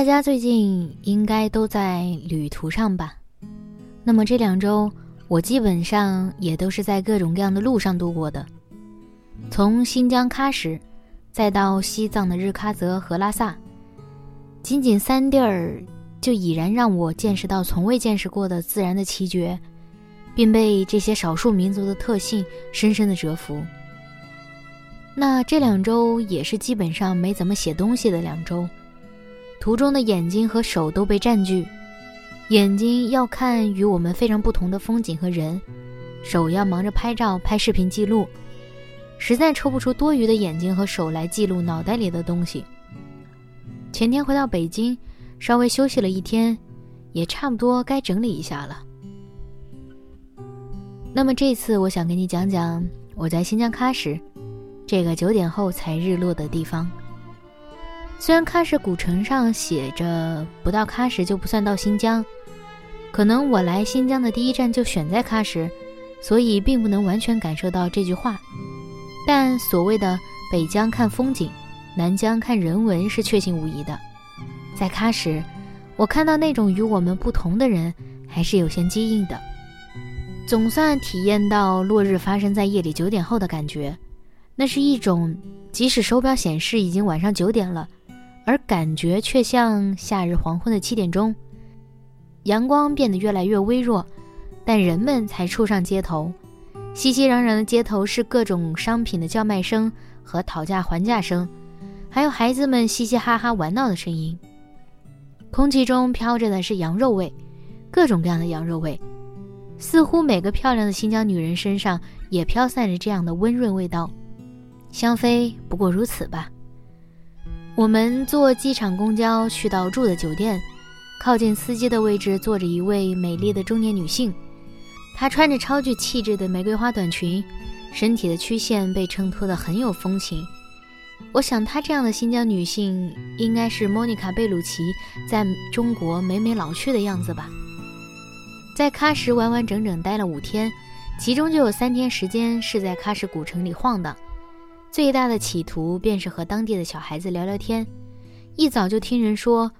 大家最近应该都在旅途上吧？那么这两周，我基本上也都是在各种各样的路上度过的。从新疆喀什，再到西藏的日喀则和拉萨，仅仅三地儿，就已然让我见识到从未见识过的自然的奇绝，并被这些少数民族的特性深深的折服。那这两周也是基本上没怎么写东西的两周。途中的眼睛和手都被占据，眼睛要看与我们非常不同的风景和人，手要忙着拍照、拍视频记录，实在抽不出多余的眼睛和手来记录脑袋里的东西。前天回到北京，稍微休息了一天，也差不多该整理一下了。那么这次我想跟你讲讲我在新疆喀什这个九点后才日落的地方。虽然喀什古城上写着不到喀什就不算到新疆，可能我来新疆的第一站就选在喀什，所以并不能完全感受到这句话。但所谓的北疆看风景，南疆看人文是确信无疑的。在喀什，我看到那种与我们不同的人，还是有些基因的。总算体验到落日发生在夜里九点后的感觉，那是一种即使手表显示已经晚上九点了。而感觉却像夏日黄昏的七点钟，阳光变得越来越微弱，但人们才初上街头。熙熙攘攘的街头是各种商品的叫卖声和讨价还价声，还有孩子们嘻嘻哈哈玩闹的声音。空气中飘着的是羊肉味，各种各样的羊肉味，似乎每个漂亮的新疆女人身上也飘散着这样的温润味道。香妃不过如此吧。我们坐机场公交去到住的酒店，靠近司机的位置坐着一位美丽的中年女性，她穿着超具气质的玫瑰花短裙，身体的曲线被衬托得很有风情。我想她这样的新疆女性，应该是莫妮卡·贝鲁奇在中国美美老去的样子吧。在喀什完完整整待了五天，其中就有三天时间是在喀什古城里晃荡。最大的企图便是和当地的小孩子聊聊天。一早就听人说，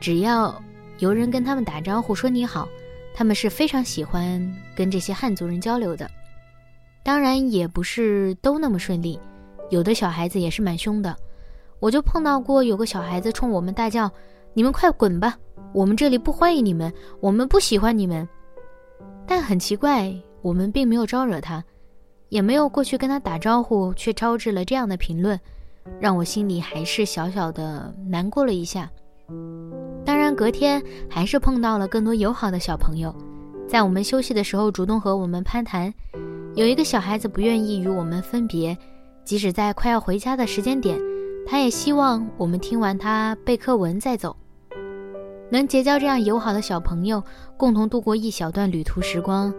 只要有人跟他们打招呼说你好，他们是非常喜欢跟这些汉族人交流的。当然也不是都那么顺利，有的小孩子也是蛮凶的。我就碰到过有个小孩子冲我们大叫：“你们快滚吧，我们这里不欢迎你们，我们不喜欢你们。”但很奇怪，我们并没有招惹他。也没有过去跟他打招呼，却招致了这样的评论，让我心里还是小小的难过了一下。当然，隔天还是碰到了更多友好的小朋友，在我们休息的时候主动和我们攀谈。有一个小孩子不愿意与我们分别，即使在快要回家的时间点，他也希望我们听完他背课文再走。能结交这样友好的小朋友，共同度过一小段旅途时光，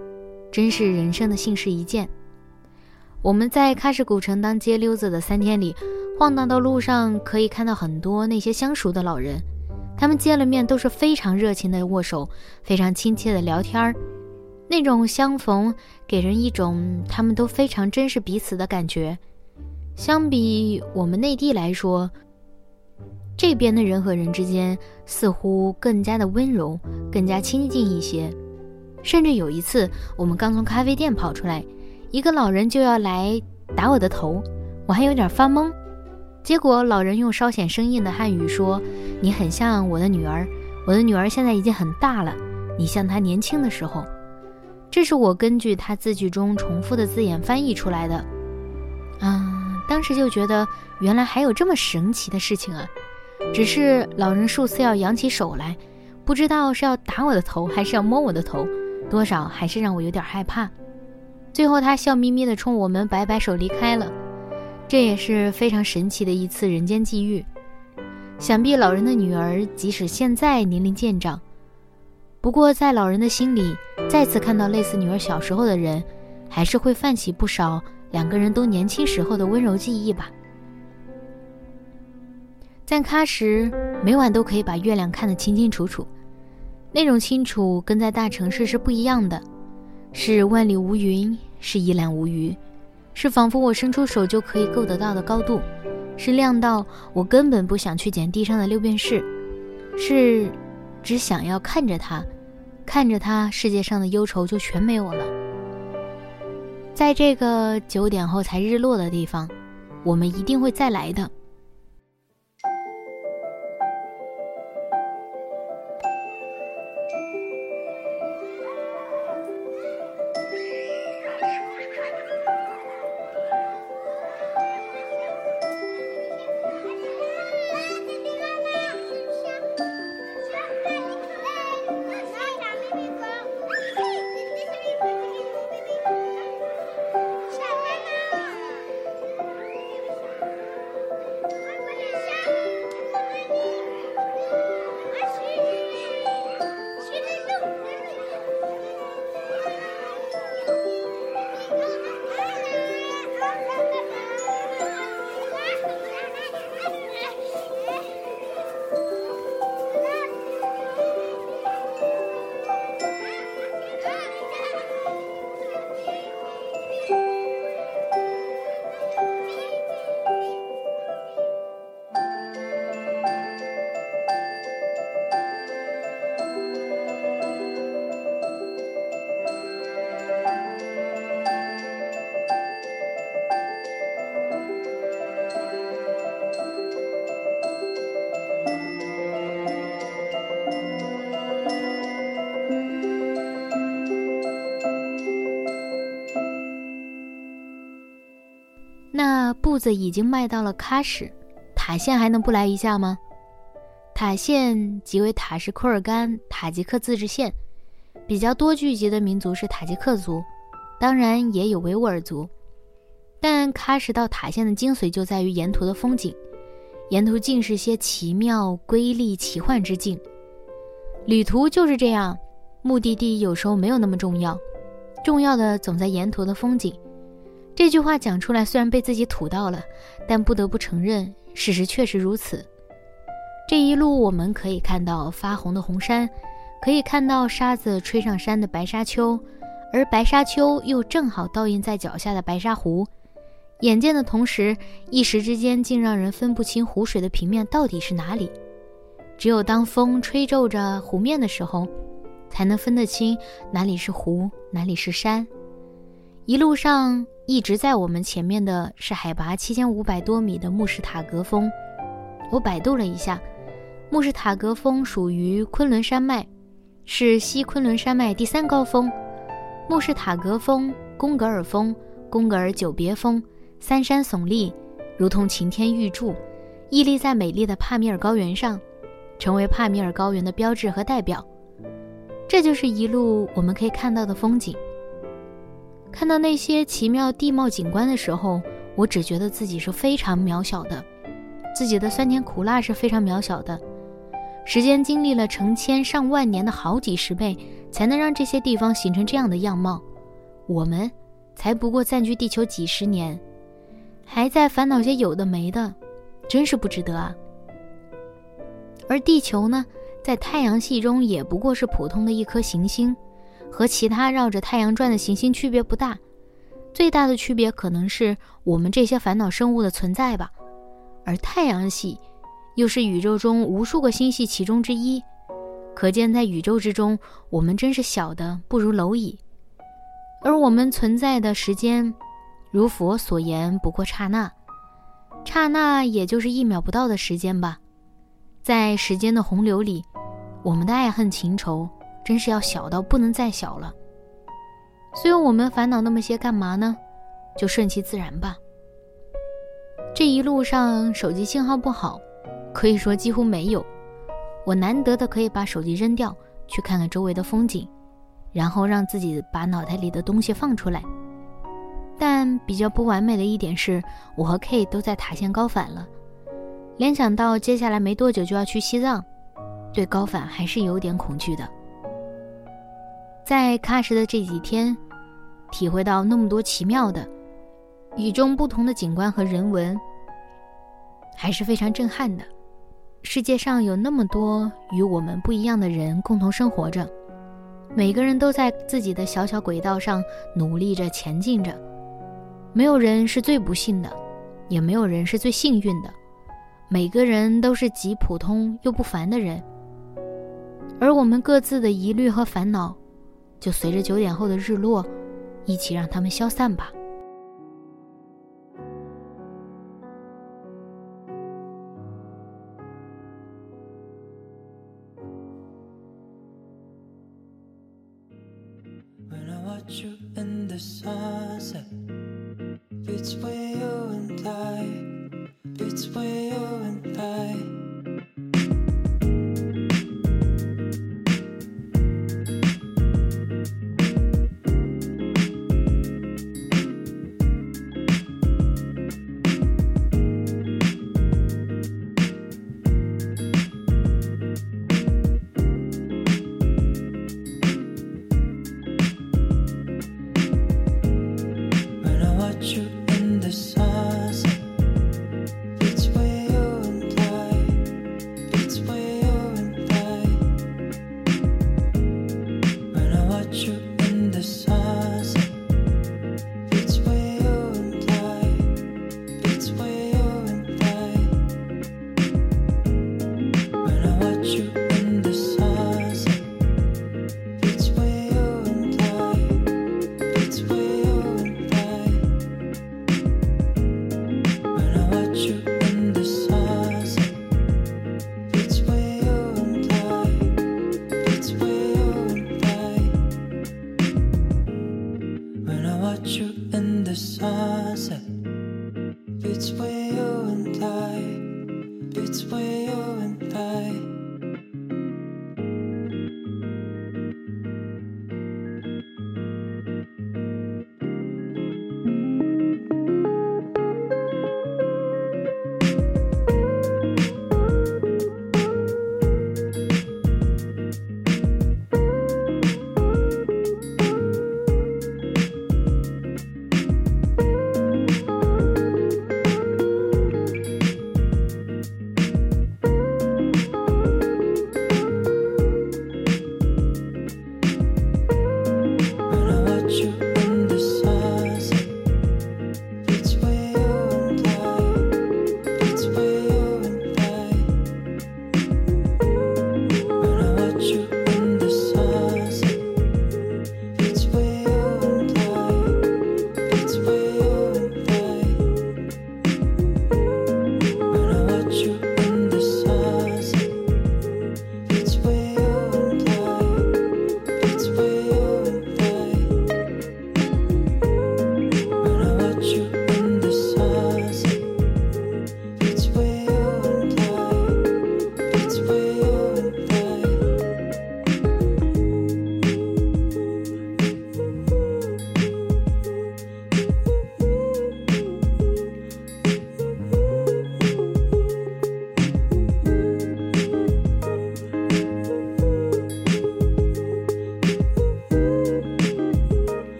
真是人生的幸事一件。我们在喀什古城当街溜子的三天里，晃荡的路上可以看到很多那些相熟的老人，他们见了面都是非常热情的握手，非常亲切的聊天儿，那种相逢给人一种他们都非常珍视彼此的感觉。相比我们内地来说，这边的人和人之间似乎更加的温柔，更加亲近一些。甚至有一次，我们刚从咖啡店跑出来。一个老人就要来打我的头，我还有点发懵。结果老人用稍显生硬的汉语说：“你很像我的女儿，我的女儿现在已经很大了，你像她年轻的时候。”这是我根据他字句中重复的字眼翻译出来的。嗯，当时就觉得原来还有这么神奇的事情啊！只是老人数次要扬起手来，不知道是要打我的头还是要摸我的头，多少还是让我有点害怕。最后，他笑眯眯地冲我们摆摆手离开了。这也是非常神奇的一次人间际遇。想必老人的女儿即使现在年龄渐长，不过在老人的心里，再次看到类似女儿小时候的人，还是会泛起不少两个人都年轻时候的温柔记忆吧。在喀什，每晚都可以把月亮看得清清楚楚，那种清楚跟在大城市是不一样的，是万里无云，是一览无余，是仿佛我伸出手就可以够得到的高度。是亮到我根本不想去捡地上的六便士，是只想要看着它，看着它，世界上的忧愁就全没有了。在这个九点后才日落的地方，我们一定会再来的。步子已经迈到了喀什，塔县还能不来一下吗？塔县即为塔什库尔干塔吉克自治县，比较多聚集的民族是塔吉克族，当然也有维吾尔族。但喀什到塔县的精髓就在于沿途的风景，沿途尽是些奇妙、瑰丽、奇幻之境。旅途就是这样，目的地有时候没有那么重要，重要的总在沿途的风景。这句话讲出来，虽然被自己吐到了，但不得不承认，事实确实如此。这一路，我们可以看到发红的红山，可以看到沙子吹上山的白沙丘，而白沙丘又正好倒映在脚下的白沙湖。眼见的同时，一时之间竟让人分不清湖水的平面到底是哪里。只有当风吹皱着湖面的时候，才能分得清哪里是湖，哪里是山。一路上。一直在我们前面的是海拔七千五百多米的慕士塔格峰。我百度了一下，慕士塔格峰属于昆仑山脉，是西昆仑山脉第三高峰。慕士塔格峰、贡格尔峰、贡格尔久别峰，三山耸立，如同擎天玉柱，屹立在美丽的帕米尔高原上，成为帕米尔高原的标志和代表。这就是一路我们可以看到的风景。看到那些奇妙地貌景观的时候，我只觉得自己是非常渺小的，自己的酸甜苦辣是非常渺小的。时间经历了成千上万年的好几十倍，才能让这些地方形成这样的样貌。我们才不过暂居地球几十年，还在烦恼些有的没的，真是不值得啊。而地球呢，在太阳系中也不过是普通的一颗行星。和其他绕着太阳转的行星区别不大，最大的区别可能是我们这些烦恼生物的存在吧。而太阳系又是宇宙中无数个星系其中之一，可见在宇宙之中，我们真是小的不如蝼蚁。而我们存在的时间，如佛所言，不过刹那，刹那也就是一秒不到的时间吧。在时间的洪流里，我们的爱恨情仇。真是要小到不能再小了，所以我们烦恼那么些干嘛呢？就顺其自然吧。这一路上手机信号不好，可以说几乎没有。我难得的可以把手机扔掉，去看看周围的风景。然后让自己把脑袋里的东西放出来。但比较不完美的一点是，我和 K 都在塔县高反了。联想到接下来没多久就要去西藏，对高反还是有点恐惧的。在喀什的这几天，体会到那么多奇妙的、与众不同的景观和人文，还是非常震撼的。世界上有那么多与我们不一样的人共同生活着，每个人都在自己的小小轨道上努力着前进着。没有人是最不幸的，也没有人是最幸运的，每个人都是极普通又不凡的人。而我们各自的疑虑和烦恼，就随着九点后的日落，一起让他们消散吧。没有恩爱。